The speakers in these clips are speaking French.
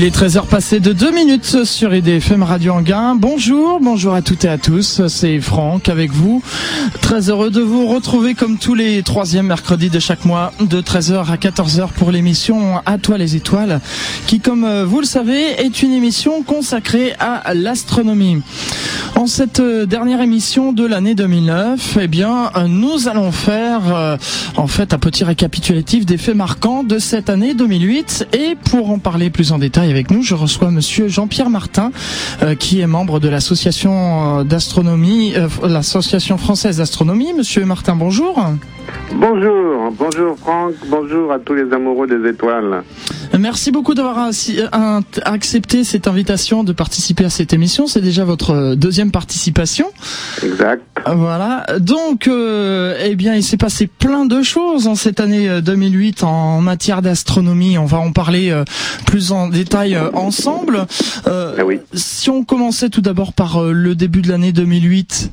Il est 13h passé de 2 minutes sur IDFM Radio Anguin. Bonjour, bonjour à toutes et à tous. C'est Franck avec vous. Très heureux de vous retrouver comme tous les troisièmes mercredis de chaque mois de 13h à 14h pour l'émission À toi les étoiles qui, comme vous le savez, est une émission consacrée à l'astronomie. En cette dernière émission de l'année 2009, eh bien, nous allons faire euh, en fait un petit récapitulatif des faits marquants de cette année 2008 et pour en parler plus en détail avec nous, je reçois monsieur Jean-Pierre Martin euh, qui est membre de l'association euh, d'astronomie l'association française d'astronomie. Monsieur Martin, bonjour. Bonjour, bonjour Franck, bonjour à tous les amoureux des étoiles. Merci beaucoup d'avoir accepté cette invitation de participer à cette émission. C'est déjà votre deuxième participation. Exact. Voilà. Donc, euh, eh bien, il s'est passé plein de choses en cette année 2008 en matière d'astronomie. On va en parler euh, plus en détail euh, ensemble. Ah oui. Si on commençait tout d'abord par le début de l'année 2008.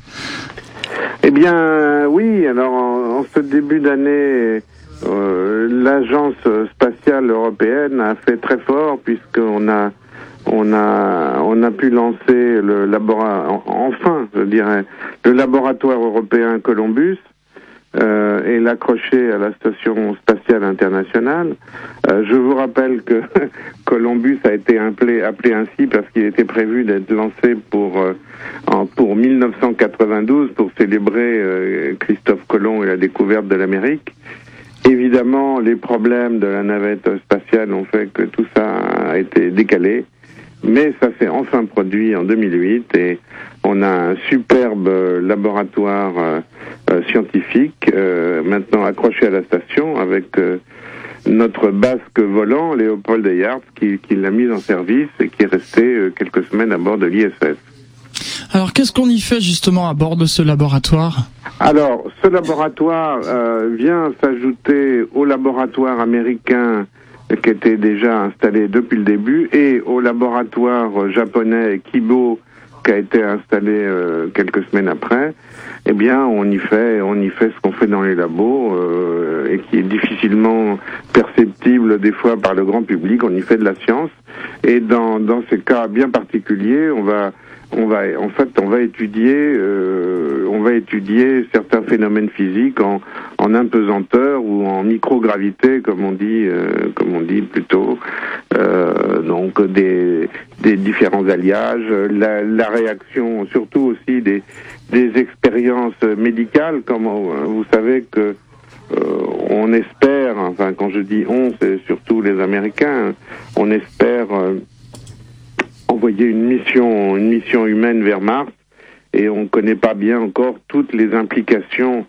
Eh bien, oui. Alors, en, ce début d'année. Euh, l'agence spatiale européenne a fait très fort puisqu'on a on a on a pu lancer le laboratoire enfin je dirais le laboratoire européen Columbus euh, et l'accrocher à la station spatiale internationale. Euh, je vous rappelle que Columbus a été appelé, ainsi parce qu'il était prévu d'être lancé pour euh, en, pour 1992 pour célébrer euh, Christophe Colomb et la découverte de l'Amérique. Évidemment, les problèmes de la navette spatiale ont fait que tout ça a été décalé, mais ça s'est enfin produit en 2008 et on a un superbe laboratoire euh, euh, scientifique euh, maintenant accroché à la station avec notre basque volant, Léopold Eyart, qui, qui l'a mis en service et qui est resté quelques semaines à bord de l'ISS. Alors qu'est-ce qu'on y fait justement à bord de ce laboratoire? Alors ce laboratoire euh, vient s'ajouter au laboratoire américain qui était déjà installé depuis le début et au laboratoire japonais Kibo qui a été installé euh, quelques semaines après. Eh bien, on y fait, on y fait ce qu'on fait dans les labos euh, et qui est difficilement perceptible des fois par le grand public. On y fait de la science et dans dans ces cas bien particuliers, on va on va en fait on va étudier euh, on va étudier certains phénomènes physiques en, en impesanteur ou en microgravité comme on dit euh, comme on dit plutôt. Euh, donc des, des différents alliages la, la réaction surtout aussi des des expériences médicales comme vous savez que on espère enfin quand je dis on c'est surtout les américains on espère envoyer une mission, une mission humaine vers Mars, et on ne connaît pas bien encore toutes les implications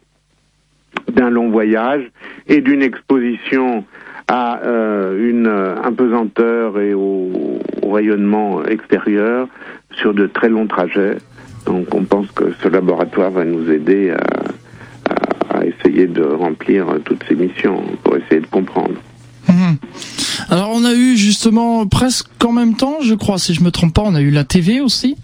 d'un long voyage et d'une exposition à euh, une impesanteur et au, rayonnement extérieur sur de très longs trajets. Donc on pense que ce laboratoire va nous aider à, à essayer de remplir toutes ces missions pour essayer de comprendre. Mmh. Alors on a eu justement presque en même temps, je crois, si je me trompe pas, on a eu la TV aussi.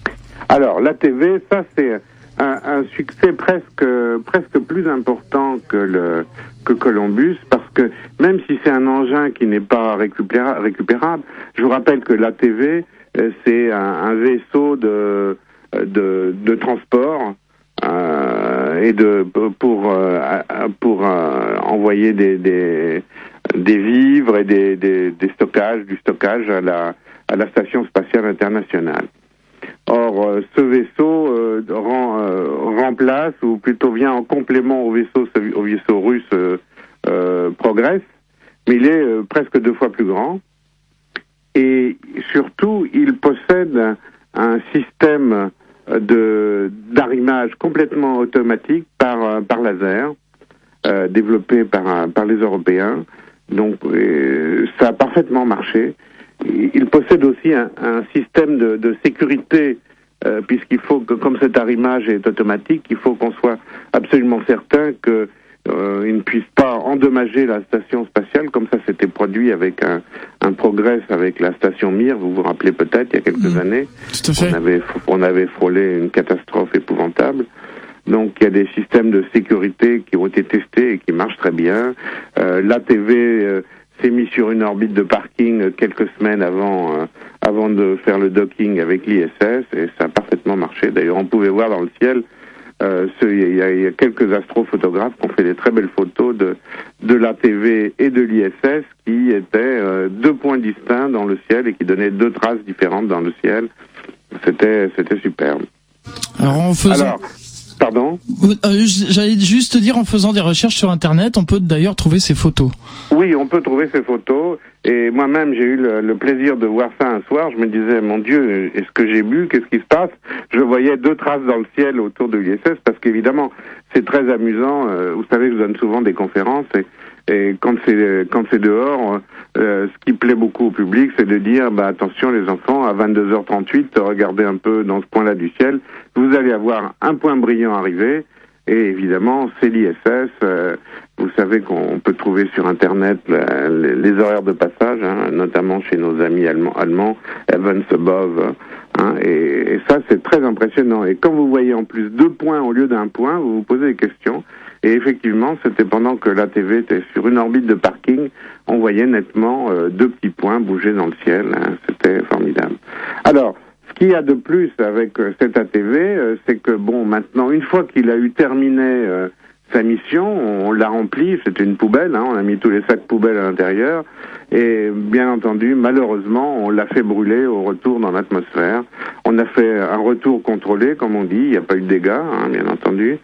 Alors la TV, ça c'est un, succès presque presque plus important que le que Columbus parce que même si c'est un engin qui n'est pas récupéra, récupérable, je vous rappelle que la TV euh, c'est un, vaisseau de de, transport euh, et de pour euh, pour envoyer des des vivres et des, stockages, du stockage à la, station spatiale internationale. Or, euh, ce vaisseau euh, euh, remplace, ou plutôt vient en complément au vaisseau, au vaisseau russe Progress, mais il est presque deux fois plus grand. Et surtout, il possède un, système d'arrimage complètement automatique par laser, développé par les Européens, donc euh, ça a parfaitement marché. Il possède aussi un, un système de, de sécurité euh, puisqu'il faut que, comme cet arrimage est automatique, il faut qu'on soit absolument certain que euh, il ne puisse pas endommager la station spatiale, comme ça s'était produit avec un, un progrès avec la station Mir, vous vous rappelez peut-être, il y a quelques Mmh. années. Tout à fait. On avait, on avait frôlé une catastrophe épouvantable. Donc il y a des systèmes de sécurité qui ont été testés et qui marchent très bien. Euh, L'ATV, euh, s'est mis sur une orbite de parking quelques semaines avant, euh, avant de faire le docking avec l'ISS et ça a parfaitement marché. D'ailleurs, on pouvait voir dans le ciel, euh, il, y a, il y, a, quelques astrophotographes qui ont fait des très belles photos de, de l'ATV et de l'ISS qui étaient euh, deux points distincts dans le ciel et qui donnaient deux traces différentes dans le ciel. C'était, c'était superbe. Alors, en faisant... Alors, Pardon euh, J'allais juste dire, en faisant des recherches sur Internet, on peut d'ailleurs trouver ces photos. Oui, on peut trouver ces photos. Et moi-même, j'ai eu le, le, plaisir de voir ça un soir. Je me disais, mon Dieu, est-ce que j'ai bu? Qu'est-ce qui se passe? Je voyais deux traces dans le ciel autour de l'ISS, parce qu'évidemment, c'est très amusant. Euh, vous savez, je donne souvent des conférences et et quand c'est quand c'est dehors, euh, ce qui plaît beaucoup au public, c'est de dire bah attention les enfants, à 22h38, regardez un peu dans ce point-là du ciel, vous allez avoir un point brillant arrivé. Et évidemment, c'est l'ISS. Euh, vous savez qu'on peut trouver sur Internet les, les, horaires de passage, hein, notamment chez nos amis allemands, allemands Evans Above. Hein, et, ça, c'est très impressionnant. Et quand vous voyez en plus deux points au lieu d'un point, vous vous posez des questions. Et effectivement, c'était pendant que la TV était sur une orbite de parking, on voyait nettement euh, deux petits points bouger dans le ciel. Hein, c'était formidable. Alors, ce qu'il y a de plus avec euh, cet ATV, euh, c'est que bon, maintenant, une fois qu'il a eu terminé sa mission, on l'a rempli, c'était une poubelle, hein, on a mis tous les sacs poubelles à l'intérieur, et bien entendu, malheureusement, on l'a fait brûler au retour dans l'atmosphère. On a fait un retour contrôlé, comme on dit, il n'y a pas eu de dégâts, hein, bien entendu.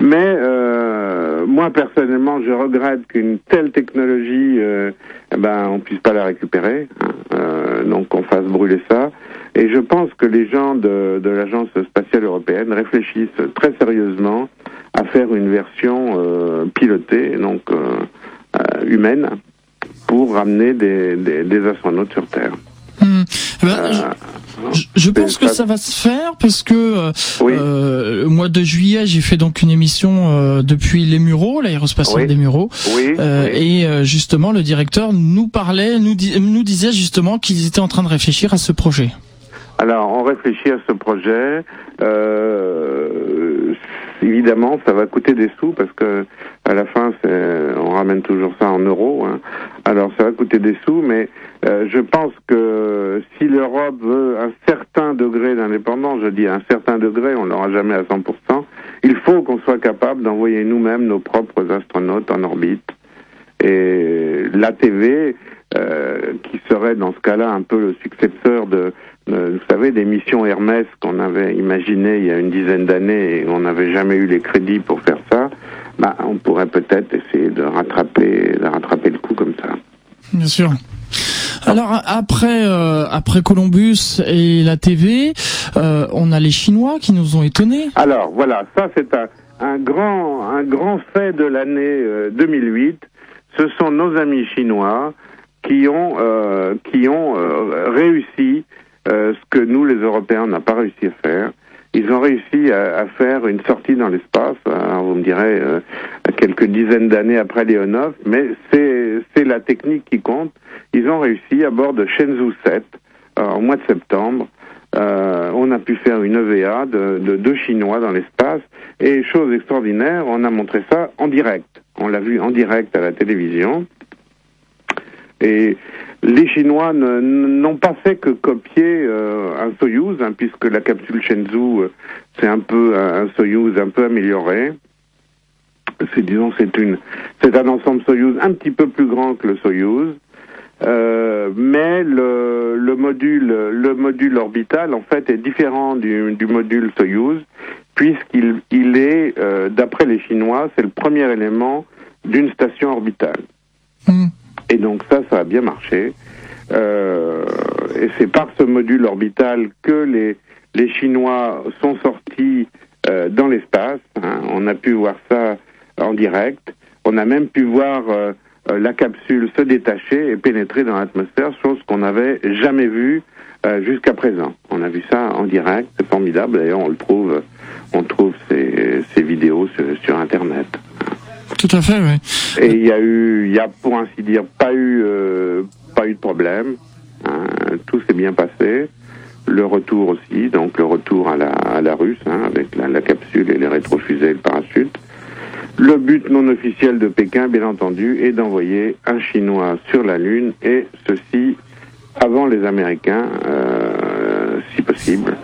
Mais euh, moi personnellement, je regrette qu'une telle technologie, euh, eh ben, on puisse pas la récupérer. Hein, euh, donc on fasse brûler ça. Et je pense que les gens de, l'agence spatiale européenne réfléchissent très sérieusement à faire une version euh, pilotée, donc euh, humaine, pour ramener des astronautes sur Terre. Mmh. Ben, je, je, pense que ça va se faire parce que oui. euh, au mois de juillet, j'ai fait donc une émission euh, depuis les Mureaux, l'aérospatiale oui. des Mureaux, oui, euh, et justement le directeur nous parlait, nous, nous disait justement qu'ils étaient en train de réfléchir à ce projet. Alors, on réfléchit à ce projet. Euh, évidemment, ça va coûter des sous parce que à la fin, on ramène toujours ça en euros. Hein. Alors, ça va coûter des sous, mais euh, je pense que si l'Europe veut un certain degré d'indépendance, je dis un certain degré, on l'aura jamais à 100%, il faut qu'on soit capable d'envoyer nous-mêmes nos propres astronautes en orbite. Et l'ATV, euh, qui serait dans ce cas-là un peu le successeur de, vous savez, des missions Hermès qu'on avait imaginées il y a une dizaine d'années et on n'avait jamais eu les crédits pour faire ça, bah, on pourrait peut-être essayer de rattraper, de rattraper le coup comme ça. Bien sûr. Alors après euh, après Columbus et la TV, euh, on a les Chinois qui nous ont étonnés. Alors voilà, ça c'est un, un grand un grand fait de l'année euh, 2008. Ce sont nos amis chinois qui ont euh, qui ont euh, réussi euh, ce que nous les Européens n'avons pas réussi à faire. Ils ont réussi à, à faire une sortie dans l'espace. Alors vous me direz euh, quelques dizaines d'années après Leonov, mais c'est c'est la technique qui compte. Ils ont réussi à bord de Shenzhou 7 euh, au mois de septembre. Euh, on a pu faire une EVA de, de deux Chinois dans l'espace et chose extraordinaire, on a montré ça en direct. On l'a vu en direct à la télévision. Et les Chinois n'ont pas fait que copier euh, un Soyuz, hein, puisque la capsule Shenzhou, euh, c'est un peu un Soyuz un peu amélioré. C'est disons c'est une c'est un ensemble Soyuz un petit peu plus grand que le Soyuz. Euh, mais le, le, module le module orbital en fait est différent du, du module Soyuz puisqu'il il est d'après les Chinois c'est le premier élément d'une station orbitale. Mmh. Et donc ça, ça a bien marché. Euh, et c'est par ce module orbital que les, les Chinois sont sortis euh, dans l'espace. Hein. On a pu voir ça en direct. On a même pu voir euh, la capsule se détacher et pénétrer dans l'atmosphère, chose qu'on n'avait jamais vue jusqu'à présent. On a vu ça en direct, c'est formidable. D'ailleurs, on le trouve, on trouve ces, ces vidéos sur, sur Internet. Tout à fait, oui. Et il y a eu, il y a pour ainsi dire pas eu, euh, pas eu de problème. Hein, tout s'est bien passé. Le retour aussi, donc le retour à la, à la russe, hein, avec la, capsule et les rétrofusées et le parachute. Le but non officiel de Pékin, bien entendu, est d'envoyer un Chinois sur la Lune, et ceci avant les Américains, euh, si possible.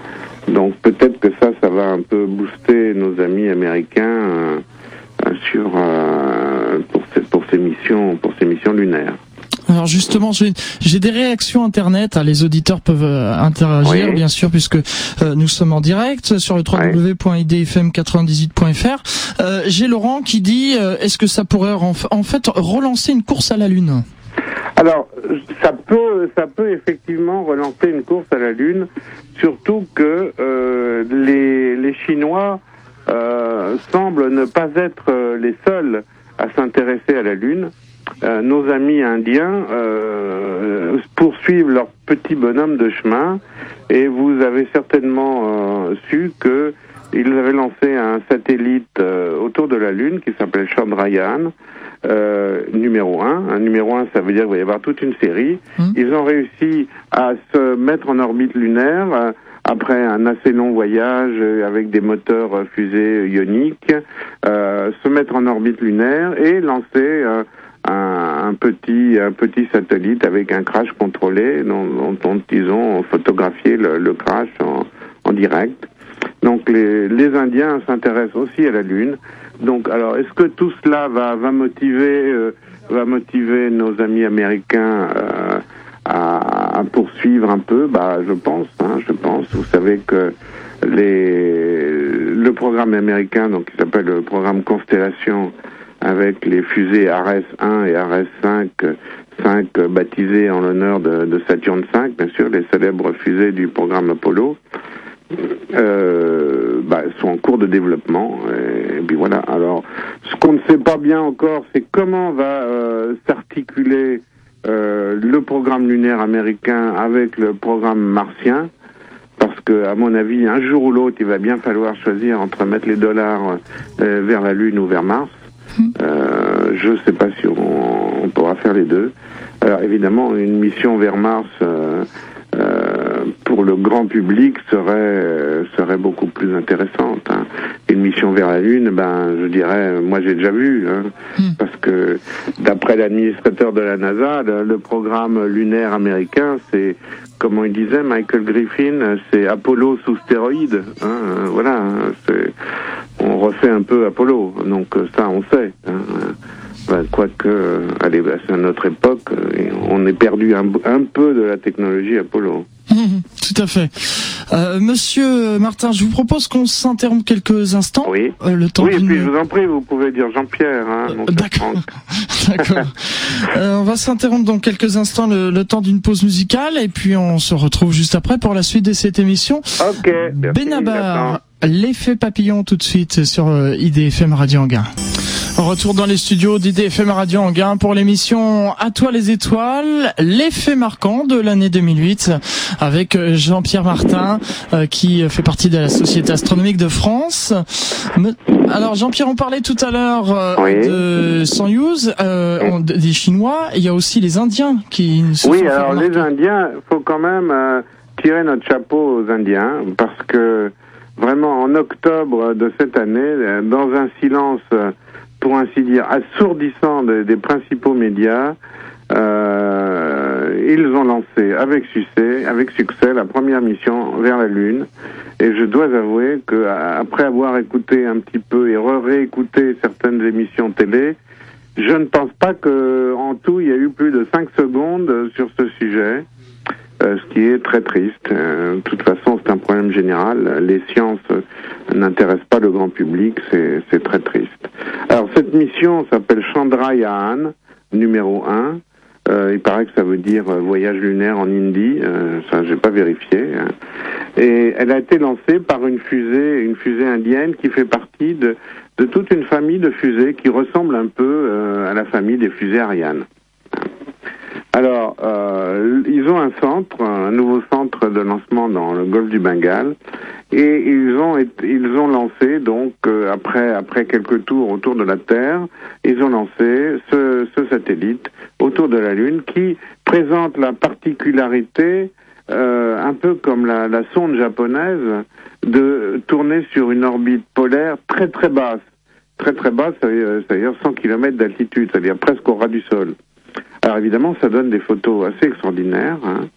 Donc peut-être que ça, ça va un peu booster nos amis américains euh, sur euh, pour, ces, pour ces missions pour ces missions lunaires. Alors justement, j'ai des réactions internet. Hein, les auditeurs peuvent euh, interagir, bien sûr, puisque euh, nous sommes en direct sur le www.idfm98.fr. Euh, j'ai Laurent qui dit est-ce que ça pourrait en, fait relancer une course à la Lune? Alors, ça peut, ça peut effectivement relancer une course à la Lune, surtout que les, les Chinois semblent ne pas être les seuls à s'intéresser à la Lune. Euh, nos amis indiens euh, poursuivent leur petit bonhomme de chemin et vous avez certainement euh, su que ils avaient lancé un satellite autour de la Lune qui s'appelle Chandrayaan numéro 1. Un numéro 1, ça veut dire qu'il va y avoir toute une série. Mmh. Ils ont réussi à se mettre en orbite lunaire après un assez long voyage avec des moteurs fusées ioniques, se mettre en orbite lunaire et lancer un, petit un petit satellite avec un crash contrôlé dont, dont, ils ont photographié le, crash en, direct. Donc les, Indiens s'intéressent aussi à la Lune. Donc alors est-ce que tout cela va va motiver euh, va motiver nos amis américains euh, à, poursuivre un peu Bah je pense, hein, je pense. Vous savez que le programme américain donc qui s'appelle le programme Constellation avec les fusées Ares 1 et Ares 5, 5 baptisées en l'honneur de, de, Saturne 5, bien sûr, les célèbres fusées du programme Apollo, euh, bah, sont en cours de développement. Et, puis voilà. Alors, ce qu'on ne sait pas bien encore, c'est comment va euh, s'articuler euh, le programme lunaire américain avec le programme martien parce que, à mon avis, un jour ou l'autre, il va bien falloir choisir entre mettre les dollars euh, vers la Lune ou vers Mars. Euh, je ne sais pas si on, pourra faire les deux. Alors évidemment, une mission vers Mars euh, pour le grand public serait serait beaucoup plus intéressante. Hein. Une mission vers la Lune, ben je dirais, moi j'ai déjà vu, hein, hmm. parce que d'après l'administrateur de la NASA, le, programme lunaire américain, c'est comment il disait Michael Griffin, c'est Apollo sous stéroïdes. Hein, voilà, on refait un peu Apollo, donc ça on sait. Hein, ben, quoique, allez, ben, c'est à notre époque, on est perdu un, un peu de la technologie Apollo. Tout à fait. Euh, Monsieur Martin, je vous propose qu'on s'interrompe quelques instants. Oui. Euh, le temps oui, et puis je vous en prie, vous pouvez dire Jean-Pierre. Hein, euh, D'accord. D'accord. Euh, on va s'interrompre dans quelques instants, le, le temps d'une pause musicale, et puis on se retrouve juste après pour la suite de cette émission. Ok. Benabar, l'effet papillon tout de suite sur IDFM Radio Anguin. Retour dans les studios d'IDFM Radio Anguin pour l'émission À toi les étoiles, l'effet marquant de l'année 2008 avec Jean-Pierre Martin euh, qui fait partie de la Société astronomique de France. Alors Jean-Pierre, on parlait tout à l'heure euh, de Soyuz, euh, des Chinois, il y a aussi les Indiens qui se Oui, alors les Indiens, faut quand même euh, tirer notre chapeau aux Indiens parce que vraiment en octobre de cette année, dans un silence pour ainsi dire, assourdissant des, principaux médias, euh, ils ont lancé avec succès, avec succès la première mission vers la Lune. Et je dois avouer que après avoir écouté un petit peu et réécouté certaines émissions télé, je ne pense pas que en tout il y a eu plus de 5 secondes sur ce sujet. Euh, ce qui est très triste. Euh, de toute façon, c'est un problème général. Les sciences n'intéressent pas le grand public, c'est très triste. Alors, cette mission s'appelle Chandrayaan, numéro 1. Euh, il paraît que ça veut dire voyage lunaire en hindi, euh, ça j'ai pas vérifié. Hein. Et elle a été lancée par une fusée, une fusée indienne qui fait partie de, de toute une famille de fusées qui ressemble un peu à la famille des fusées Ariane. Alors, euh, ils ont un centre, un nouveau centre de lancement dans le golfe du Bengale, et ils ont ils ont lancé donc euh, après après quelques tours autour de la Terre, ils ont lancé ce, ce satellite autour de la Lune qui présente la particularité euh, un peu comme la, la sonde japonaise de tourner sur une orbite polaire très très basse très très bas, c'est-à-dire 100 km d'altitude, c'est-à-dire presque au ras du sol. Alors évidemment, ça donne des photos assez extraordinaires. Hein.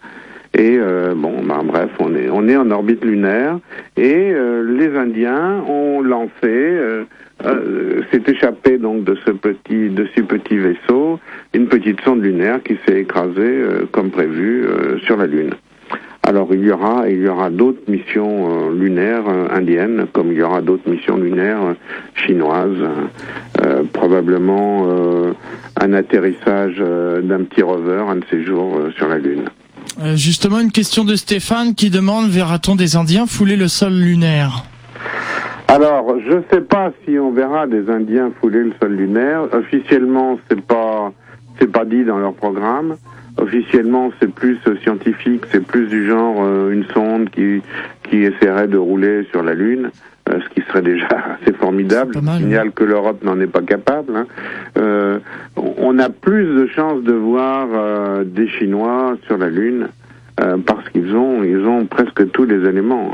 Et euh, bon, bah, bref, on est on est en orbite lunaire et euh, les Indiens ont lancé, euh, s'est échappé donc de ce petit de ce petit vaisseau une petite sonde lunaire qui s'est écrasée comme prévu sur la Lune. Alors il y aura il y aura d'autres missions lunaires indiennes comme il y aura d'autres missions lunaires chinoises, probablement un atterrissage d'un petit rover un de ces jours sur la Lune. Euh, justement, une question de Stéphane qui demande verra-t-on des Indiens fouler le sol lunaire? Alors, je ne sais pas si on verra des Indiens fouler le sol lunaire. Officiellement, c'est pas c'est pas dit dans leur programme. Officiellement, c'est plus scientifique, c'est plus du genre euh, une sonde qui qui essaierait de rouler sur la Lune. Euh, ce qui serait déjà assez formidable. Mal, signale que l'Europe n'en est pas capable. Hein. Euh, on a plus de chances de voir euh, des Chinois sur la Lune euh, parce qu'ils ont ils ont presque tous les éléments.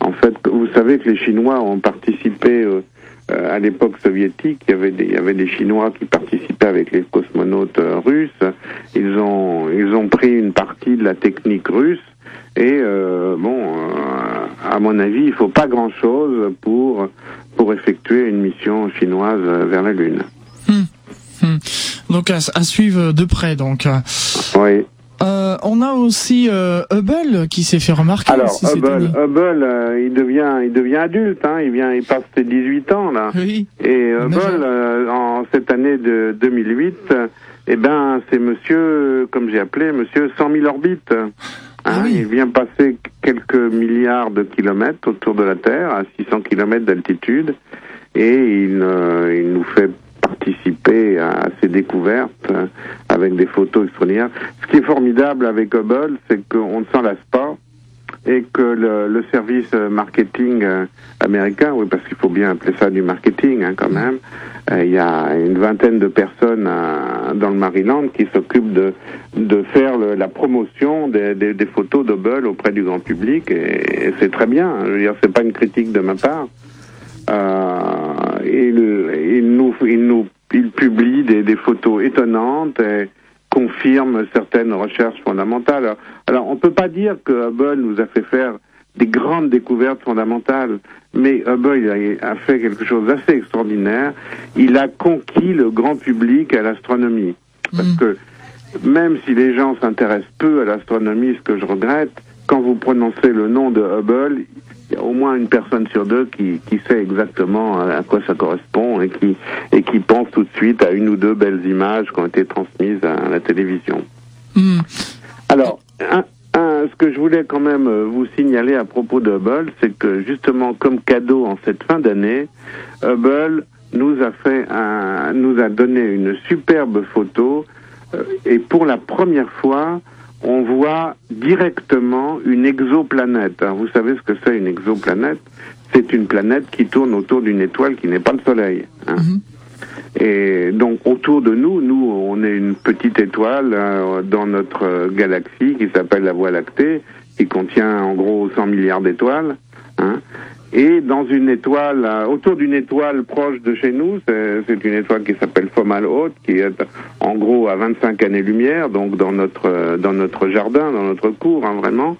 En fait, vous savez que les Chinois ont participé à l'époque soviétique. Il y avait des il y avait des Chinois qui participaient avec les cosmonautes russes. Ils ont ils ont pris une partie de la technique russe et euh, bon, euh, à mon avis, il faut pas grand-chose pour pour effectuer une mission chinoise vers la Lune. Hmm. Hmm. Donc à, suivre de près, donc. Oui. Euh, on a aussi euh, Hubble qui s'est fait remarquer. Alors Hubble, Hubble euh, il devient, il devient adulte. Hein, il vient, il passe ses 18 ans là. Oui. Et Hubble, en cette année de 2008, eh ben c'est Monsieur, comme j'ai appelé, Monsieur 100 000 orbites. Ah il vient passer quelques milliards de kilomètres autour de la Terre, à 600 kilomètres d'altitude, et il, euh, il, nous fait participer à ces découvertes euh, avec des photos extraordinaires. Ce qui est formidable avec Hubble, c'est qu'on ne s'en lasse pas et que le, service marketing euh, américain, oui, parce qu'il faut bien appeler ça du marketing hein, quand même, euh, il y a une vingtaine de personnes euh, dans le Maryland qui s'occupent de, faire la promotion des, photos d'Hubble auprès du grand public et, c'est très bien. Je veux dire, c'est pas une critique de ma part. Euh, il, il, nous, il nous, il publie des, des photos étonnantes. Et, confirme certaines recherches fondamentales. Alors, on ne peut pas dire que Hubble nous a fait faire des grandes découvertes fondamentales, mais Hubble a, fait quelque chose d'assez extraordinaire. Il a conquis le grand public à l'astronomie. Parce mm. que même si les gens s'intéressent peu à l'astronomie, ce que je regrette, quand vous prononcez le nom de Hubble, il y a au moins une personne sur deux qui, qui sait exactement à quoi ça correspond et qui, et qui pense tout de suite à une ou deux belles images qui ont été transmises à la télévision. Hmm. Alors, un, ce que je voulais quand même euh, vous signaler à propos de Hubble, c'est que justement comme cadeau en cette fin d'année, Hubble nous a fait un, nous a donné une superbe photo euh, et pour la première fois, on voit directement une exoplanète. vous savez ce que c'est une exoplanète? C'est une planète qui tourne autour d'une étoile qui n'est pas le Soleil. Hein. Mhm. Et donc autour de nous, nous, on est une petite étoile euh, dans notre galaxie qui s'appelle la Voie lactée, qui contient en gros 100 milliards d'étoiles. Hein et dans une étoile, euh, autour d'une étoile proche de chez nous, c'est une étoile qui s'appelle Fomal Haute, qui est en gros à 25 années-lumière, donc dans notre euh, dans notre jardin, dans notre cour, hein, vraiment.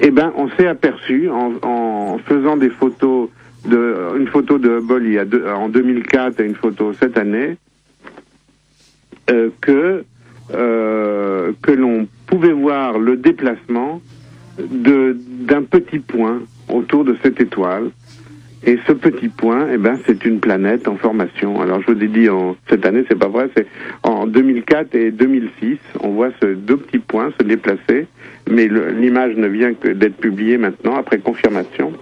Eh ben, on s'est aperçu en, faisant des photos de une photo de Hubble il y a en 2004 et une photo cette année, euh, que euh, que l'on pouvait voir le déplacement de d'un petit point autour de cette étoile. Et ce petit point, eh ben, c'est une planète en formation. Alors, je vous ai dit, en, cette année, c'est pas vrai, c'est en 2004 et 2006, on voit ce deux petits points se déplacer, mais l'image ne vient que d'être publiée maintenant, après confirmation.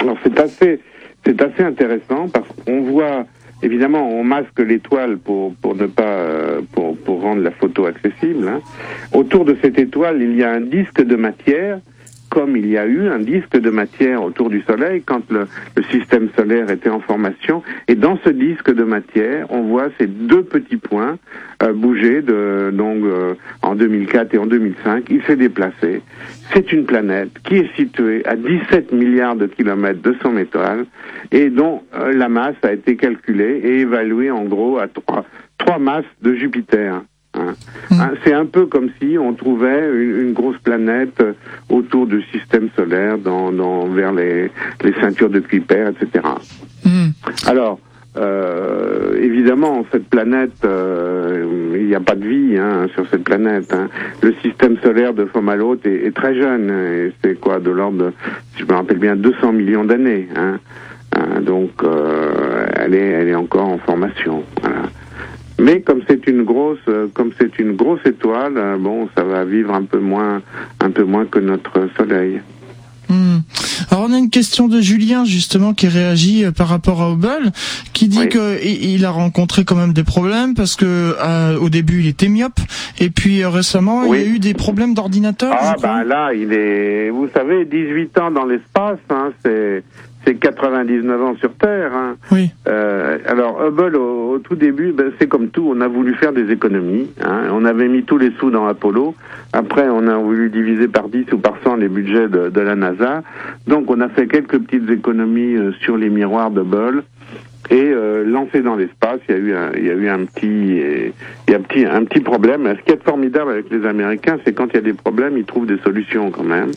Alors, c'est assez, c'est assez intéressant parce qu'on voit, évidemment, on masque l'étoile pour, pour ne pas, euh, pour, pour rendre la photo accessible. Hein. Autour de cette étoile, il y a un disque de matière comme il y a eu un disque de matière autour du Soleil quand le, système solaire était en formation. Et dans ce disque de matière, on voit ces deux petits points euh, bouger de, donc, euh, en 2004 et en 2005. Il s'est déplacé. C'est une planète qui est située à 17 milliards de kilomètres de son étoile et dont euh, la masse a été calculée et évaluée en gros à trois, trois masses de Jupiter. Hein. Hmm. Hein, c'est un peu comme si on trouvait une, grosse planète autour du système solaire, dans, dans vers les, les, ceintures de Kuiper, etc. Hmm. Alors, euh, évidemment, cette planète, euh, il n'y a pas de vie hein, sur cette planète. Hein. Le système solaire de Fomalhaute est, est très jeune. C'est quoi, de l'ordre, de, si je me rappelle bien, 200 millions d'années. Hein donc, euh, elle est, elle est encore en formation. Voilà. Mais comme c'est une grosse, euh, comme c'est une grosse étoile, euh, bon, ça va vivre un peu moins, un peu moins que notre Soleil. Hmm. Alors on a une question de Julien justement qui réagit euh, par rapport à Hubble, qui dit qu'il a rencontré quand même des problèmes parce que au début il était myope et puis récemment il y a eu des problèmes d'ordinateur. Ah bah là il est, vous savez, 18 ans dans l'espace, hein, c'est c'est 99 ans sur Terre. Hein. Oui. Euh, alors Hubble, au, tout début, ben, c'est comme tout, on a voulu faire des économies. Hein. On avait mis tous les sous dans Apollo. Après, on a voulu diviser par 10 ou par 100 les budgets de, de la NASA. Donc, on a fait quelques petites économies euh, sur les miroirs d'Hubble et euh, lancé dans l'espace. Il y a eu un, petit, il y a un petit, un petit problème. Ce qui est formidable avec les Américains, c'est quand il y a des problèmes, ils trouvent des solutions quand même.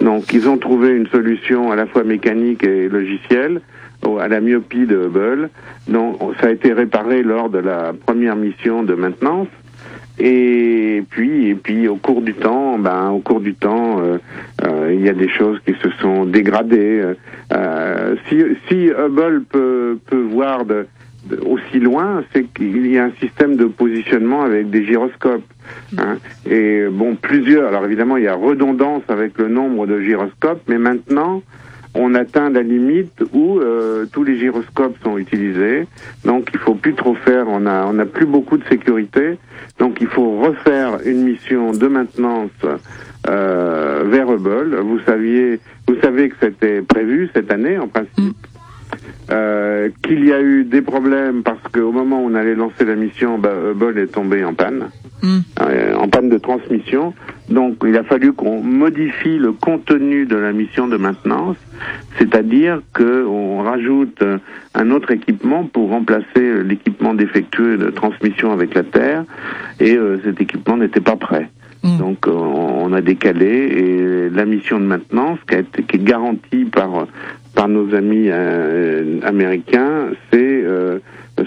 Donc, ils ont trouvé une solution à la fois mécanique et logicielle à la myopie de Hubble. Donc, ça a été réparé lors de la première mission de maintenance. Et puis, et puis au cours du temps, ben, au cours du temps, euh, euh, il y a des choses qui se sont dégradées. Euh, si, si Hubble peut, peut voir de, aussi loin, c'est qu'il y a un système de positionnement avec des gyroscopes. Hein. Et bon, plusieurs. Alors évidemment, il y a redondance avec le nombre de gyroscopes, mais maintenant, on atteint la limite où euh, tous les gyroscopes sont utilisés. Donc il faut plus trop faire, on a on a plus beaucoup de sécurité. Donc il faut refaire une mission de maintenance euh, vers Hubble. Vous saviez, vous savez que c'était prévu cette année en principe. Euh, qu'il y a eu des problèmes parce qu'au moment où on allait lancer la mission, bah, Hubble est tombé en panne, mm. euh, en panne de transmission. Donc il a fallu qu'on modifie le contenu de la mission de maintenance, c'est-à-dire qu'on rajoute un autre équipement pour remplacer l'équipement défectueux de transmission avec la Terre, et euh, cet équipement n'était pas prêt. Mm. Donc on a décalé et la mission de maintenance qui, a été, qui est garantie par par nos amis euh, américains, c'est euh,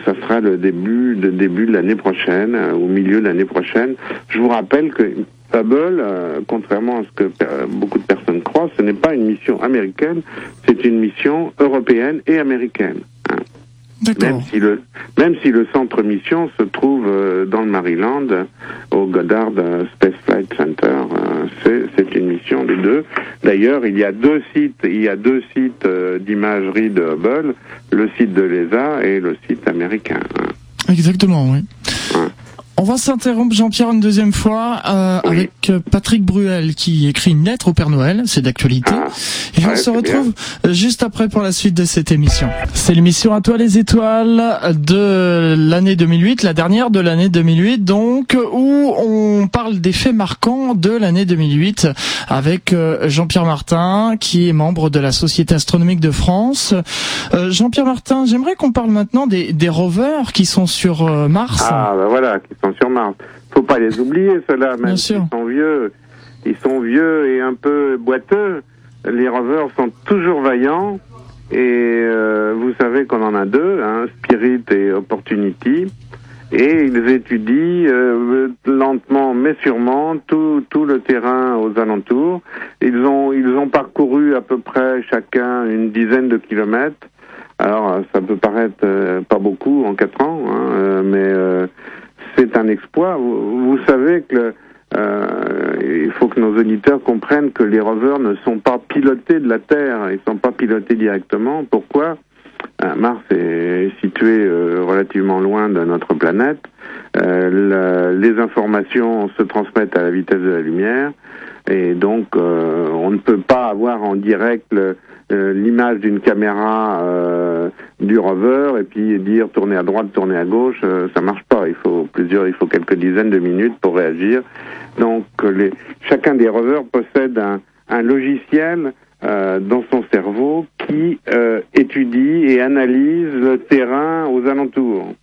ça sera le début, le début de l'année prochaine, euh, au milieu de l'année prochaine. Je vous rappelle que Hubble, contrairement à ce que beaucoup de personnes croient, ce n'est pas une mission américaine, c'est une mission européenne et américaine. Même si le même si le centre mission se trouve euh, dans le Maryland, au Goddard euh, Space Flight Center, euh, c'est une mission des deux. D'ailleurs, il y a deux sites, il y a deux sites d'imagerie de Hubble, le site de l'ESA et le site américain. Exactement, oui. On va s'interrompre, Jean-Pierre, une deuxième fois euh, avec euh, Patrick Bruel qui écrit une lettre au Père Noël, c'est d'actualité. Ah, et on se retrouve euh, juste après pour la suite de cette émission. C'est l'émission À toi les étoiles de l'année 2008, la dernière de l'année 2008, donc, où on parle des faits marquants de l'année 2008 avec Jean-Pierre Martin, qui est membre de la Société astronomique de France. Jean-Pierre Martin, j'aimerais qu'on parle maintenant des, des rovers qui sont sur Mars. Ah, ben voilà, sur Mars. Faut pas les oublier, ceux-là, même s'ils sont vieux. Ils sont vieux et un peu boiteux. Les rovers sont toujours vaillants. Et euh, vous savez qu'on en a deux, hein, Spirit et Opportunity. Et ils étudient euh, lentement mais sûrement tout, tout le terrain aux alentours. Ils ont, ils ont parcouru à peu près chacun une dizaine de kilomètres. Alors ça peut paraître euh, pas beaucoup en quatre ans, hein, mais c'est un exploit. Vous, savez que euh, il faut que nos auditeurs comprennent que les rovers ne sont pas pilotés de la Terre, ils ne sont pas pilotés directement. Pourquoi? Mars est situé relativement loin de notre planète. les informations se transmettent à la vitesse de la lumière et donc on ne peut pas avoir en direct l'image d'une caméra du rover et puis dire tourner à droite, tourner à gauche, ça marche pas. Il faut plusieurs, il faut quelques dizaines de minutes pour réagir. Donc chacun des rovers possède un logiciel euh, dans son cerveau qui euh, étudie et analyse le terrain aux alentours.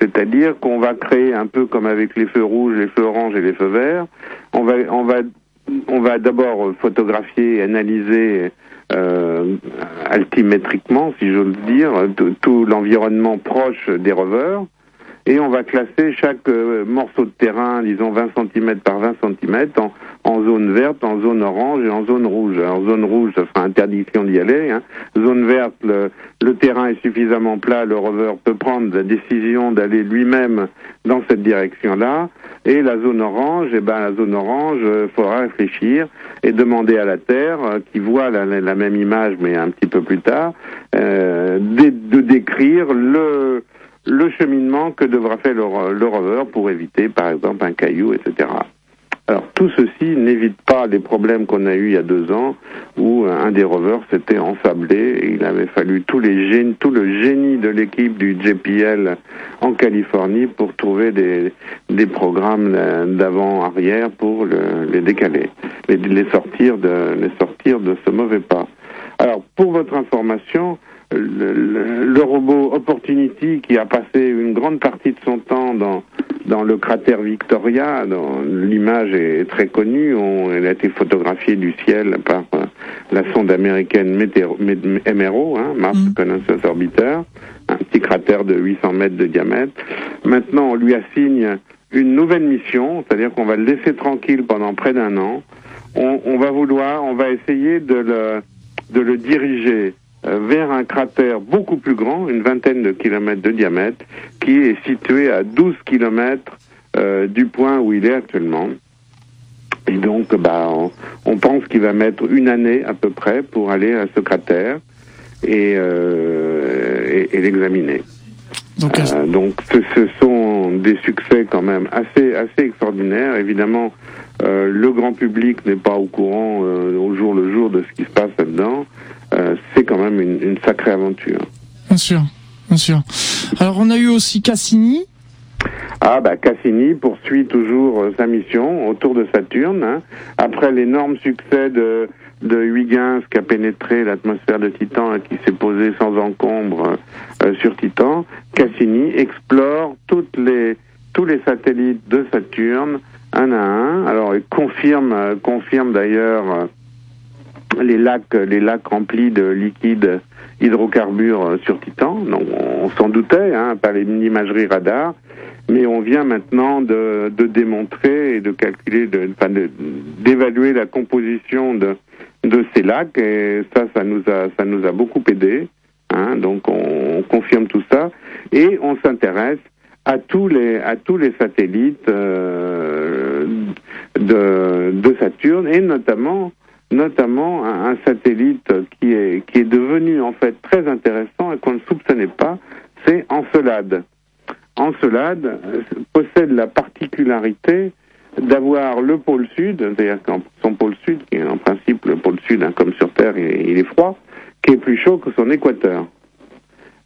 C'est-à-dire qu'on va créer un peu comme avec les feux rouges, les feux oranges et les feux verts. On va, on va, on va d'abord photographier analyser euh, altimétriquement, si j'ose dire, tout l'environnement proche des rovers et on va classer chaque euh, morceau de terrain, disons 20 cm par 20 cm, en, en, zone verte, en zone orange et en zone rouge. En zone rouge, ça sera interdiction d'y aller. Hein. Zone verte, le, le, terrain est suffisamment plat, le rover peut prendre la décision d'aller lui-même dans cette direction-là. Et la zone orange, eh ben la zone orange, euh, faudra réfléchir et demander à la Terre, euh, qui voit la, la, même image mais un petit peu plus tard, euh, de, de décrire le le cheminement que devra faire le, rover pour éviter, par exemple, un caillou, etc. Alors tout ceci n'évite pas les problèmes qu'on a eu il y a deux ans où un des rovers s'était ensablé et il avait fallu tout le génie de l'équipe du JPL en Californie pour trouver des, programmes d'avant-arrière pour le, les décaler, les sortir de ce mauvais pas. Alors pour votre information, le, robot Opportunity qui a passé une grande partie de son temps dans, dans le cratère Victoria, l'image est très connue, on, elle a été photographiée du ciel par euh, la sonde américaine MRO, hein, Mars mm. Reconnaissance Orbiter, un petit cratère de 800 mètres de diamètre. Maintenant, on lui assigne une nouvelle mission, c'est-à-dire qu'on va le laisser tranquille pendant près d'un an. On, on, va vouloir, on va essayer de le, de le diriger vers un cratère beaucoup plus grand, une vingtaine de kilomètres de diamètre, qui est situé à 12 kilomètres euh, du point où il est actuellement. Et donc, bah, on, pense qu'il va mettre une année à peu près pour aller à ce cratère et, euh, et, l'examiner. Donc, euh, donc ce, ce, sont des succès quand même assez, assez extraordinaires. Évidemment, euh, le grand public n'est pas au courant au jour le jour de ce qui se passe là-dedans. Euh, c'est quand même une, sacrée aventure. Bien sûr, bien sûr. Alors on a eu aussi Cassini. Ah bah Cassini poursuit toujours euh, sa mission autour de Saturne. Hein. Après l'énorme succès de, de Huygens qui a pénétré l'atmosphère de Titan et qui s'est posé sans encombre euh, sur Titan, Cassini explore toutes les, tous les satellites de Saturne un à un. Alors il confirme, confirme d'ailleurs les lacs, les lacs remplis de liquides hydrocarbures sur Titan. Donc, on s'en doutait, hein, par l'imagerie radar, mais on vient maintenant de, de démontrer et de calculer, de, enfin d'évaluer la composition de, de ces lacs, et ça, ça nous a, ça nous a beaucoup aidé. Hein, donc, on, confirme tout ça, et on s'intéresse à tous les à tous les satellites euh, de, de Saturne et notamment notamment un, satellite qui est, qui est devenu en fait très intéressant et qu'on ne soupçonnait pas, c'est Encelade. Encelade euh, possède la particularité d'avoir le pôle sud, c'est-à-dire son pôle sud, qui est en principe le pôle sud, hein, comme sur Terre, il, est froid, qui est plus chaud que son équateur.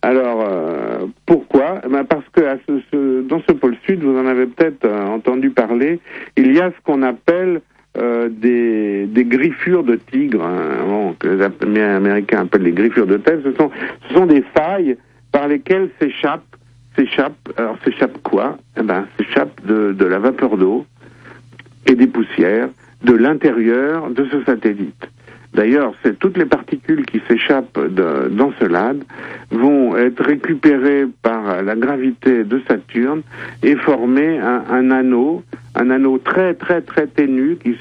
Alors, euh, pourquoi? Eh ben Parce que dans ce pôle sud, vous en avez peut-être euh, entendu parler, il y a ce qu'on appelle euh, des, des, griffures de tigre, hein, que les Américains appellent les griffures de tête, ce sont, ce sont des failles par lesquelles s'échappe, s'échappe, alors s'échappe quoi? Eh ben, s'échappe de, de la vapeur d'eau et des poussières de l'intérieur de ce satellite. D'ailleurs, toutes les particules qui s'échappent d'Encelade vont être récupérées par la gravité de Saturne et former un, un anneau, un anneau très très très ténu qui,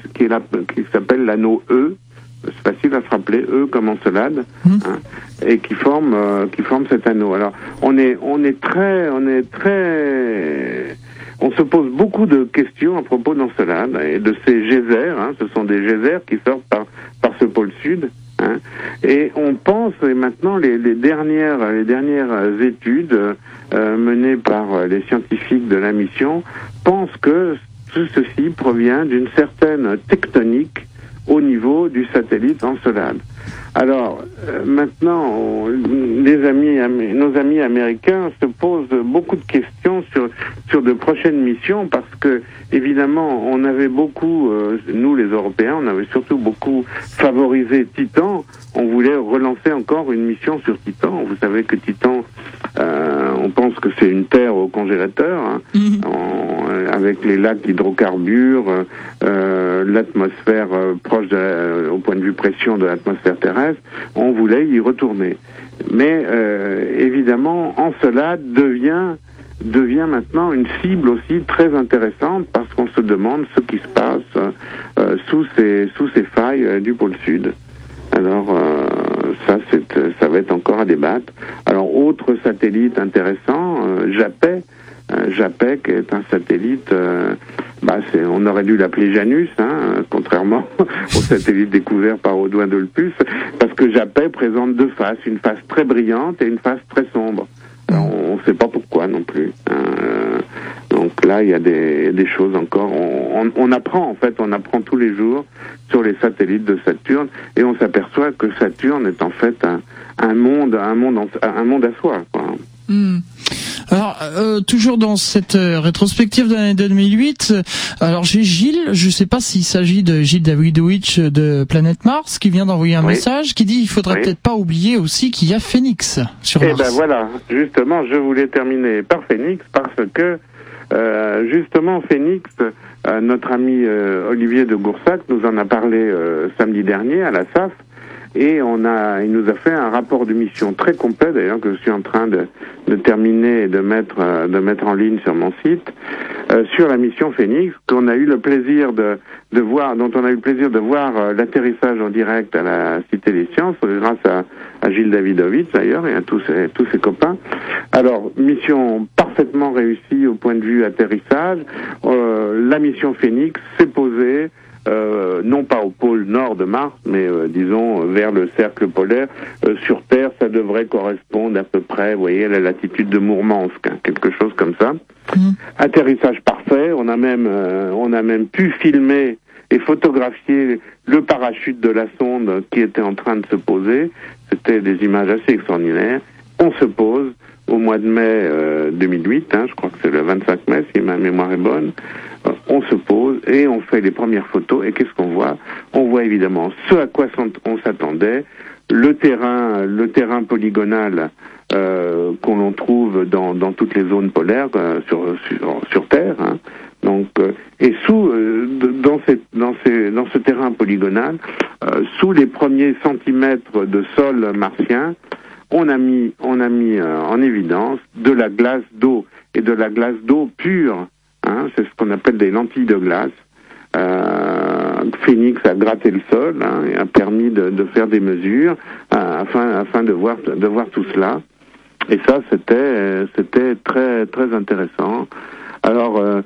s'appelle l'anneau E. C'est facile à se rappeler, E comme Encelade, mmh. hein, et qui forme euh, qui forme cet anneau. Alors, on est on est très on est très on se pose beaucoup de questions à propos d'Encelade et de ces geysers. Hein, ce sont des geysers qui sortent par ce pôle sud. Hein. Et on pense, et maintenant les, les, dernières, les dernières études euh, menées par les scientifiques de la mission pensent que tout ceci provient d'une certaine tectonique au niveau du satellite Encelade. Alors euh, maintenant, les amis, nos amis américains se posent beaucoup de questions sur sur de prochaines missions parce que évidemment, on avait beaucoup, euh, nous les Européens, on avait surtout beaucoup favorisé Titan. On voulait relancer encore une mission sur Titan. Vous savez que Titan, euh, on pense que c'est une terre au congélateur, hein, mhm. avec les lacs d'hydrocarbures, l'atmosphère proche de, au point de vue pression de l'atmosphère terrestre on voulait y retourner. Mais euh, évidemment, Encelade devient devient maintenant une cible aussi très intéressante parce qu'on se demande ce qui se passe euh, sous ces sous ces failles euh, du pôle sud. Alors ça ça va être encore à débattre. Alors autre satellite intéressant, Japet JAPEC est un satellite, bah on aurait dû l'appeler Janus, hein, contrairement au satellite découvert par Audouin Dolpus, parce que JAPEC présente deux faces, une face très brillante et une face très sombre. on ne sait pas pourquoi non plus. Hein. donc là, il y a des, des choses encore. On, on, apprend en fait, on apprend tous les jours sur les satellites de Saturne et on s'aperçoit que Saturne est en fait un, un monde, un monde, un monde à soi. Quoi. Hmm. Alors, euh, toujours dans cette euh, rétrospective de l'année 2008, euh, alors j'ai Gilles, je ne sais pas s'il s'agit de Gilles Davidovich de Planète Mars, qui vient d'envoyer un message qui dit il faudrait peut-être pas oublier aussi qu'il y a Phoenix sur Mars. Eh ben voilà, justement, je voulais terminer par Phoenix parce que justement Phoenix, notre ami Olivier de Goursac nous en a parlé samedi dernier à la SAF et on a, il nous a fait un rapport de mission très complet d'ailleurs que je suis en train de, de terminer et de mettre, euh, de mettre en ligne sur mon site euh, sur la mission Phoenix qu'on a eu le plaisir de, de voir, dont on a eu le plaisir de voir euh, l'atterrissage en direct à la Cité des Sciences grâce à, à Gilles Davidovitz d'ailleurs et à tous ses, tous ses copains. Alors mission parfaitement réussie au point de vue atterrissage. la mission Phoenix s'est posée euh, non pas au pôle nord de Mars, mais euh, disons vers le cercle polaire. Euh, sur Terre, ça devrait correspondre à peu près, vous voyez, à la latitude de Mourmansk, hein, quelque chose comme ça. Mmh. Atterrissage parfait. On a même, on a même pu filmer et photographier le parachute de la sonde qui était en train de se poser. C'était des images assez extraordinaires. On se pose au mois de mai 2008, hein, je crois que c'est le 25 mai si ma mémoire est bonne on se pose et on fait les premières photos. Et qu'est-ce qu'on voit? On voit évidemment ce à quoi on s'attendait, le terrain, le terrain polygonal euh, qu'on trouve dans, dans, toutes les zones polaires euh, sur, sur, Terre. Hein. Donc, euh, et sous dans, ces, dans, ces, dans ce terrain polygonal, sous les premiers centimètres de sol martien, on a mis, on a mis en évidence de la glace d'eau et de la glace d'eau pure Hein, c'est ce qu'on appelle des lentilles de glace. Euh, Phoenix a gratté le sol hein, et a permis de, faire des mesures euh, afin, afin de, voir, de voir tout cela. Et ça, c'était, c'était très, très intéressant. Alors, euh,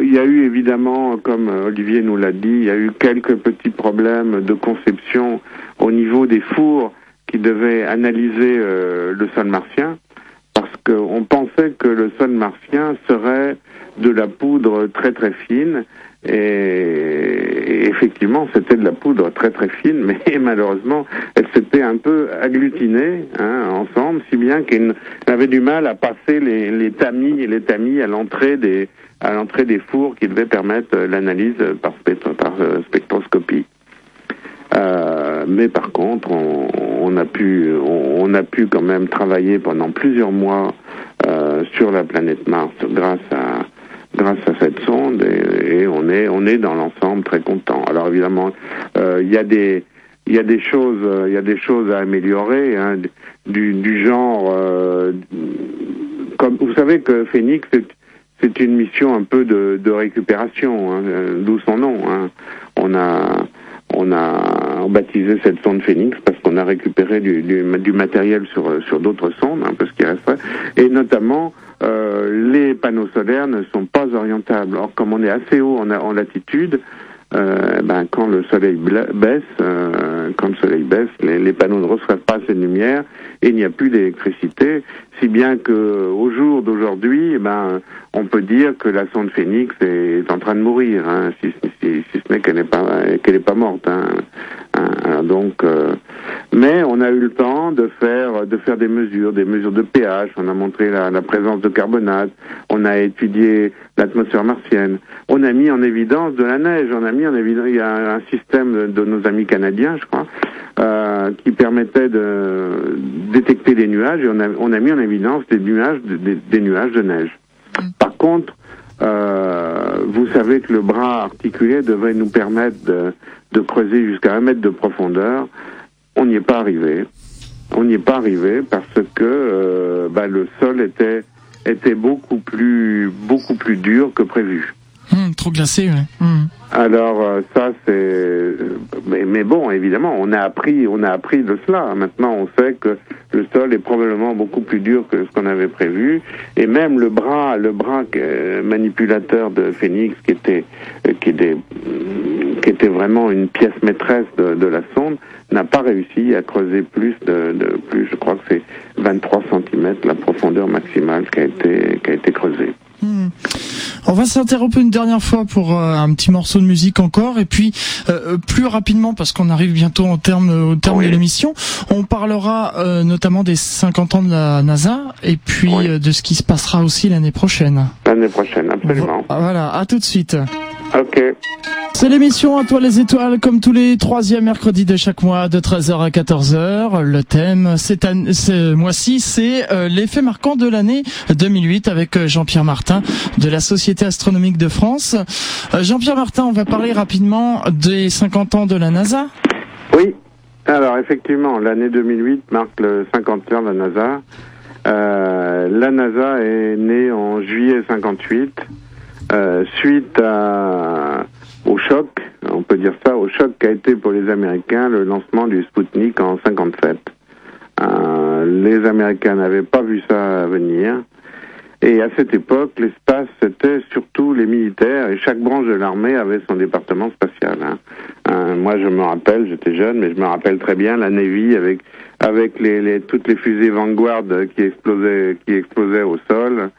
il y a eu évidemment, comme Olivier nous l'a dit, il y a eu quelques petits problèmes de conception au niveau des fours qui devaient analyser le sol martien, parce qu'on pensait que le sol martien serait de la poudre très très fine. Et, effectivement, c'était de la poudre très très fine, mais malheureusement, elle s'était un peu agglutinée hein, ensemble, si bien qu'elle avait du mal à passer les, tamis et les tamis à l'entrée des à l'entrée des fours qui devaient permettre l'analyse par, par euh, spectroscopie. Euh, mais par contre, on, on a pu on, on, a pu quand même travailler pendant plusieurs mois euh, sur la planète Mars grâce à grâce à cette sonde et, on est on est dans l'ensemble très content. Alors évidemment, euh, il y a des il y a des choses il y a des choses à améliorer hein, du, du genre euh, comme vous savez que Phoenix c'est une mission un peu de, de récupération, hein, d'où son nom. Hein. On a on a baptisé cette sonde Phoenix parce qu'on a récupéré du, du, du, matériel sur d'autres sondes, hein, parce qu'il resterait, et notamment euh, les panneaux solaires ne sont pas orientables. Or, comme on est assez haut en latitude, euh, ben, quand le soleil baisse, euh, quand le soleil baisse, les, panneaux ne reçoivent pas assez de lumière et il n'y a plus d'électricité, si bien que au jour d'aujourd'hui, ben, on peut dire que la sonde Phoenix est en train de mourir, hein, si, si, si, ce n'est qu'elle n'est pas qu'elle n'est pas morte. Hein. Donc, euh, mais on a eu le temps de faire de faire des mesures, des mesures de pH. On a montré la, présence de carbonate. On a étudié l'atmosphère martienne. On a mis en évidence de la neige. On a mis en évidence. Il y a un système de, nos amis canadiens, je crois, euh, qui permettait de détecter des nuages et on a on a mis en évidence des nuages des, des nuages de neige. Par contre, euh, vous savez que le bras articulé devait nous permettre de, de creuser jusqu'à un mètre de profondeur. On n'y est pas arrivé. On n'y est pas arrivé parce que euh, bah, le sol était était beaucoup plus beaucoup plus dur que prévu. Hum, trop glacé, ouais. Hum. Alors euh, ça c'est mais, bon évidemment on a appris on a appris de cela maintenant on sait que le sol est probablement beaucoup plus dur que ce qu'on avait prévu et même le bras le bras manipulateur de Phoenix qui était qui était qui était vraiment une pièce maîtresse de, de la sonde n'a pas réussi à creuser plus de, de plus je crois que c'est 23 cm la profondeur maximale qui a été qui a été creusée. Hmm. On va s'interrompre une dernière fois pour euh, un petit morceau de musique encore et puis euh, euh, plus rapidement parce qu'on arrive bientôt au terme au terme de l'émission, on parlera notamment des 50 ans de la NASA et puis de ce qui se passera aussi l'année prochaine. L'année prochaine, absolument. Voilà, à tout de suite. OK. C'est l'émission À toi les étoiles, comme tous les troisièmes mercredis de chaque mois, de 13h à 14h. Le thème, ce mois-ci, c'est euh, l'effet marquant de l'année 2008 avec euh, Jean-Pierre Martin de la Société astronomique de France. Euh, Jean-Pierre Martin, on va parler rapidement des 50 ans de la NASA. Oui, alors effectivement, l'année 2008 marque le 50 ans de la NASA. la NASA est née en juillet 58. Suite à au choc, on peut dire ça, au choc qu'a été pour les Américains le lancement du Sputnik en 57. Euh, les Américains n'avaient pas vu ça venir. Et à cette époque, l'espace, c'était surtout les militaires, et chaque branche de l'armée avait son département spatial. Hein. Euh, moi, je me rappelle, j'étais jeune, mais je me rappelle très bien la Navy avec avec les toutes les fusées Vanguard qui explosaient qui explosaient au sol.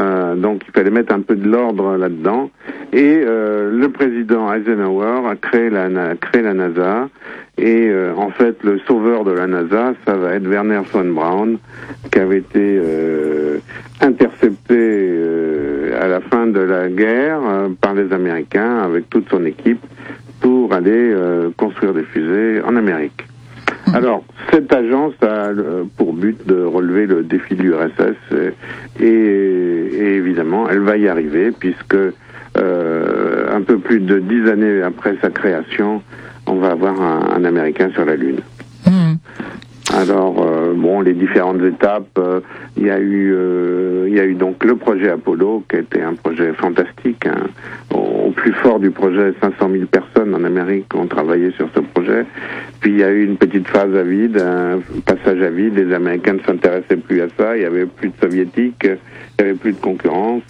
Euh, donc il fallait mettre un peu de l'ordre là-dedans. Et euh, le président Eisenhower a créé la, a créé la NASA. Et euh, en fait, le sauveur de la NASA, ça va être Werner von Braun, qui avait été intercepté à la fin de la guerre par les Américains avec toute son équipe pour aller construire des fusées en Amérique. Alors, cette agence a pour but de relever le défi de l'URSS et, et, évidemment, elle va y arriver puisque euh, un peu plus de dix années après sa création, on va avoir un, Américain sur la Lune. Hmm. Alors euh, bon, les différentes étapes, euh, il y a eu, euh, il y a eu donc le projet Apollo qui était un projet fantastique. Hein. Au, plus fort du projet, 500 000 personnes en Amérique ont travaillé sur ce projet. Puis il y a eu une petite phase à vide, un passage à vide. Les Américains ne s'intéressaient plus à ça. Il y avait plus de soviétiques, il y avait plus de concurrence.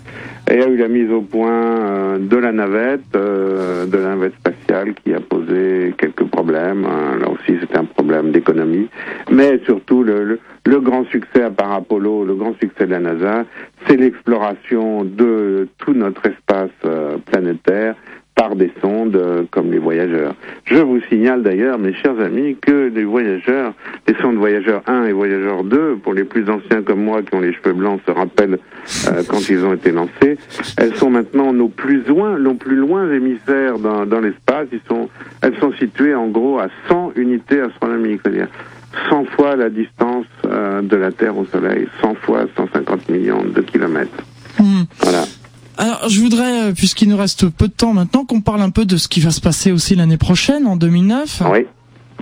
Et il y a eu la mise au point de la navette, de la navette spatiale qui a posé quelques problèmes. Hein. Là aussi, c'était un problème d'économie. Mais surtout, le, le, grand succès à part Apollo, le grand succès de la NASA, c'est l'exploration de tout notre espace euh, planétaire par des sondes euh, comme les voyageurs. Je vous signale d'ailleurs, mes chers amis, que les voyageurs, les sondes voyageurs 1 et voyageurs 2, pour les plus anciens comme moi qui ont les cheveux blancs, se rappellent euh, quand ils ont été lancés, elles sont maintenant nos plus loin, nos plus loin émissaires dans, dans l'espace. Ils sont, elles sont situées en gros à 100 unités astronomiques, c'est-à-dire 100 fois la distance euh, de la Terre au Soleil, 100 fois 150 millions de kilomètres. Hmm. Voilà. Alors, je voudrais, euh, puisqu'il nous reste peu de temps maintenant, qu'on parle un peu de ce qui va se passer aussi l'année prochaine, en 2009. Oui.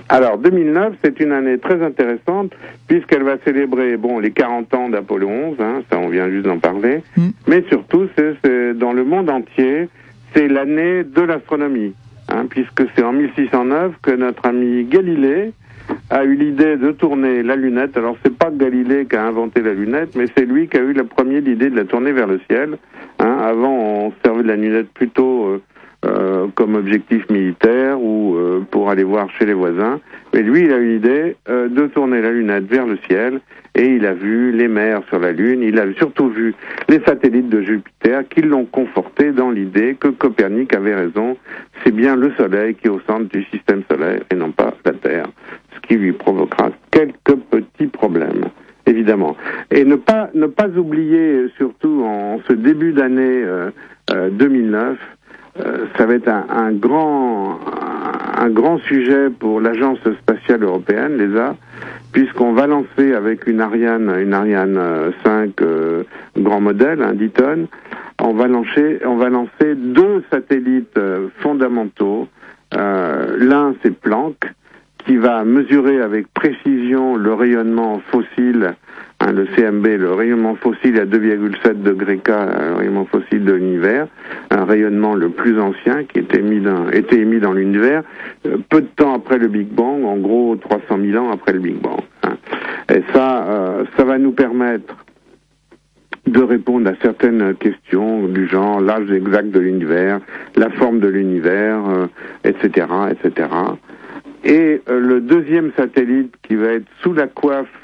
Alors, 2009, c'est une année très intéressante, puisqu'elle va célébrer, bon, les 40 ans d'Apollo 11, hein, ça on vient juste d'en parler, hmm. mais surtout, c'est dans le monde entier, c'est l'année de l'astronomie, hein, puisque c'est en 1609 que notre ami Galilée, a eu l'idée de tourner la lunette. Alors c'est pas Galilée qui a inventé la lunette, mais c'est lui qui a eu la première l'idée de la tourner vers le ciel. Hein. Avant, on servait de la lunette plutôt euh, euh, comme objectif militaire ou euh, pour aller voir chez les voisins. Mais lui, il a eu l'idée de tourner la lunette vers le ciel et il a vu les mers sur la Lune. Il a surtout vu les satellites de Jupiter qui l'ont conforté dans l'idée que Copernic avait raison. C'est bien le Soleil qui est au centre du système solaire et non pas la Terre, ce qui lui provoquera quelques petits problèmes évidemment. Et ne pas ne pas oublier, surtout en ce début d'année 2009, euh, ça va être un, un, grand, un grand sujet pour l'agence spatiale européenne, l'ESA, puisqu'on va lancer avec une Ariane, une Ariane 5 euh, grand modèle, un 10 tonnes, on va lancer, on va lancer deux satellites euh, fondamentaux. L'un, c'est Planck, qui va mesurer avec précision le rayonnement fossile Hein, le CMB, le rayonnement fossile à 2,7 degrés K, le rayonnement fossile de l'univers, un rayonnement le plus ancien qui était émis dans, émis dans l'univers euh, peu de temps après le Big Bang, en gros 300 000 ans après le Big Bang. Hein. Et ça, euh, ça va nous permettre de répondre à certaines questions du genre l'âge exact de l'univers, la forme de l'univers, etc., euh, etc. Et le deuxième satellite qui va être sous la coiffe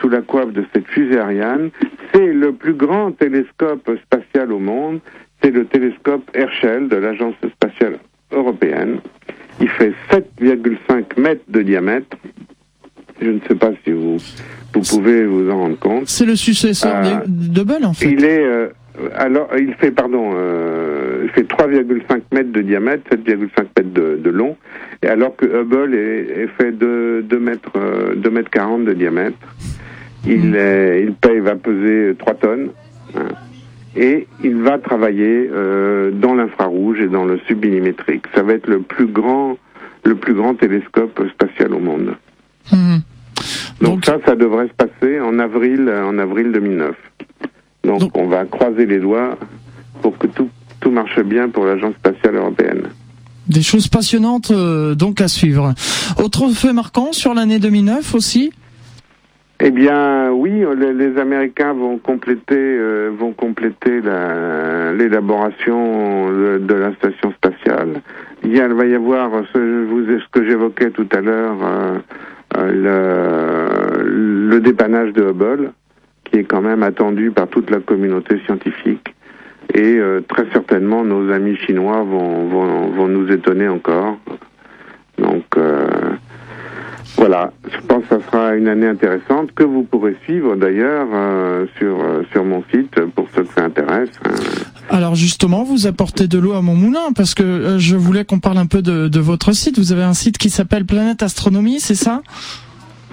sous la coiffe de cette fusée Ariane, c'est le plus grand télescope spatial au monde. C'est le télescope Herschel de l'Agence spatiale européenne. Il fait 7,5 mètres de diamètre. Je ne sais pas si vous, vous pouvez vous en rendre compte. C'est le successeur euh, de Hubble, en fait. Il est, euh, alors, il fait, pardon, euh, il fait 3,5 mètres de diamètre, 7,5 mètres de, de, long, alors que Hubble est, est fait de 2 mètres, 2 mètres 40 de diamètre. Il, mm. il paye, va peser 3 tonnes. Hein, et il va travailler euh, dans l'infrarouge et dans le submillimétrique. Ça va être le plus grand, le plus grand télescope spatial au monde. Mm. Donc, ça, ça devrait se passer en avril, en avril 2009. Donc, on va croiser les doigts pour que tout, tout marche bien pour l'agence spatiale européenne. Des choses passionnantes euh, donc à suivre. Autre fait marquant sur l'année 2009 aussi eh bien, oui, les, Américains vont compléter, euh, vont compléter l'élaboration de, la station spatiale. Il, va y avoir ce, ce que j'évoquais tout à l'heure, euh, le, dépannage de Hubble, qui est quand même attendu par toute la communauté scientifique. Et très certainement, nos amis chinois vont, vont, vont nous étonner encore. Donc, voilà, je pense que ça sera une année intéressante que vous pourrez suivre d'ailleurs euh, sur euh, sur mon site pour ceux que ça intéresse. Hein. Alors justement, vous apportez de l'eau à mon moulin parce que euh, je voulais qu'on parle un peu de, de, votre site. Vous avez un site qui s'appelle Planète Astronomie, c'est ça?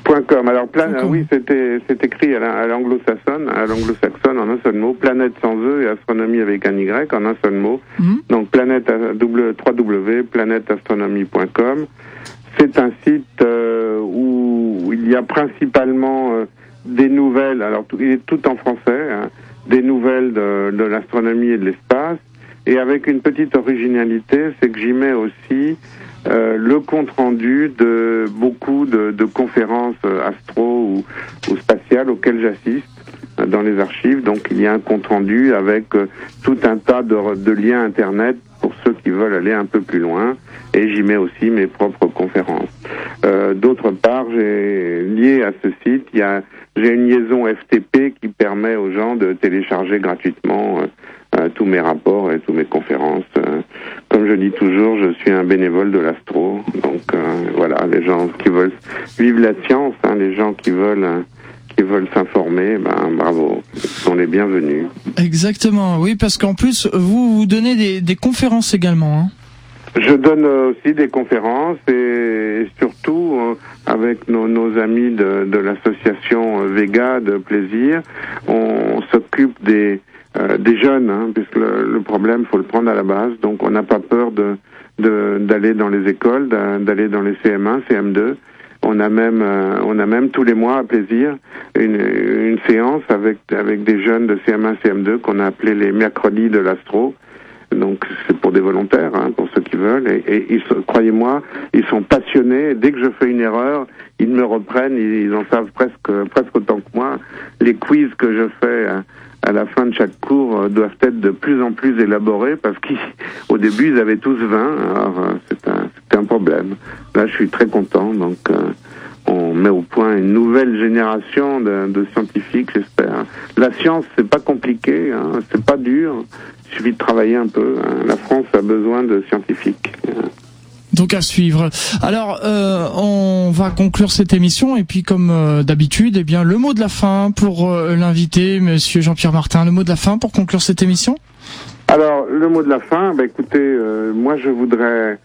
.com. Alors plan, oui, c'était c'est écrit à l'anglo-saxonne, à l'anglo-saxonne en un seul mot, planète sans e et astronomie avec un y en un seul mot. Mhm. Donc planète www.planèteastronomie.com. C'est un site euh, où il y a principalement euh, des nouvelles, alors il est tout en français, hein, des nouvelles de, de l'astronomie et de l'espace, et avec une petite originalité, c'est que j'y mets aussi euh, le compte rendu de beaucoup de, de conférences euh, astro ou, ou spatiales auxquelles j'assiste dans les archives. Donc il y a un compte rendu avec tout un tas de, de liens internet pour ceux qui veulent aller un peu plus loin et j'y mets aussi mes propres conférences. Euh, D'autre part, j'ai lié à ce site, j'ai une liaison FTP qui permet aux gens de télécharger gratuitement euh, euh tous mes rapports et toutes mes conférences. Euh, comme je dis toujours, je suis un bénévole de l'astro, donc euh, voilà, les gens qui veulent vivre la science, hein, les gens qui veulent qui veulent s'informer, ben bravo, sont les bienvenus. Exactement, oui, parce qu'en plus, vous vous donnez des, des conférences également. Hein je donne aussi des conférences et surtout euh, avec nos, nos, amis de, de l'association Vega de plaisir, on s'occupe des euh, des jeunes, hein, puisque le, le, problème, faut le prendre à la base. Donc, on n'a pas peur de d'aller dans les écoles, d'aller dans les CM1, CM2. On a même, euh, on a même tous les mois à plaisir une, une séance avec avec des jeunes de CM1, CM2 qu'on a appelé les mercredis de l'astro. Donc c'est pour des volontaires, hein, pour ceux qui veulent. Et, et croyez-moi, ils sont passionnés. Dès que je fais une erreur, ils me reprennent. Ils, en savent presque presque autant que moi. Les quiz que je fais. Hein, à la fin de chaque cours euh, doivent être de plus en plus élaborés parce qu'au début ils avaient tous 20, alors euh, c'est un, un, problème. Là je suis très content, donc euh, on met au point une nouvelle génération de, de scientifiques, j'espère. La science c'est pas compliqué, hein, c'est pas dur, il suffit de travailler un peu. Hein. La France a besoin de scientifiques. Donc à suivre. Alors euh, on va conclure cette émission et puis comme euh, d'habitude, eh bien le mot de la fin pour euh, l'invité, Monsieur Jean-Pierre Martin. Le mot de la fin pour conclure cette émission? Alors le mot de la fin, bah, écoutez, moi je voudrais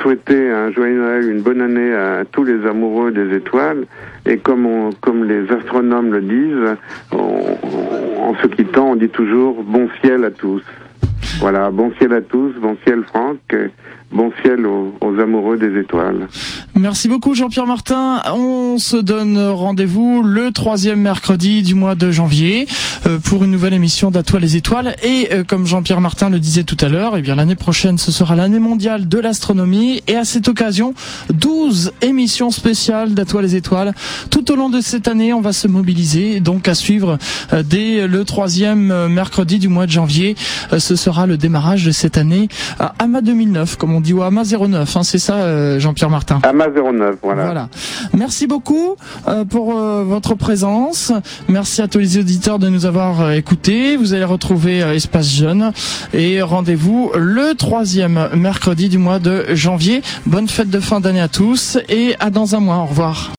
souhaiter un joyeux Noël, une bonne année à tous les amoureux des étoiles. Et comme les astronomes le disent, on, on, en se quittant, on dit toujours bon ciel à tous. Voilà, bon ciel à tous, bon ciel Franck bon ciel aux, amoureux des étoiles. Merci beaucoup Jean-Pierre Martin. On se donne rendez-vous le troisième mercredi du mois de janvier euh, pour une nouvelle émission d'Atoile les étoiles. Et euh, comme Jean-Pierre Martin le disait tout à l'heure, eh bien l'année prochaine ce sera l'année mondiale de l'astronomie et à cette occasion 12 émissions spéciales d'Atoile les étoiles. Tout au long de cette année, on va se mobiliser donc à suivre euh, dès le troisième mercredi du mois de janvier. ce sera le démarrage de cette année à AMA 2009 comme on dit ou AMA 09, hein, c'est ça Jean-Pierre Martin? AMA 09, voilà. voilà. Merci beaucoup euh, pour euh, votre présence. Merci à tous les auditeurs de nous avoir euh, écoutés. Vous allez retrouver Espace Jeune et rendez-vous le troisième mercredi du mois de janvier. Bonne fête de fin d'année à tous et à dans un mois. Au revoir.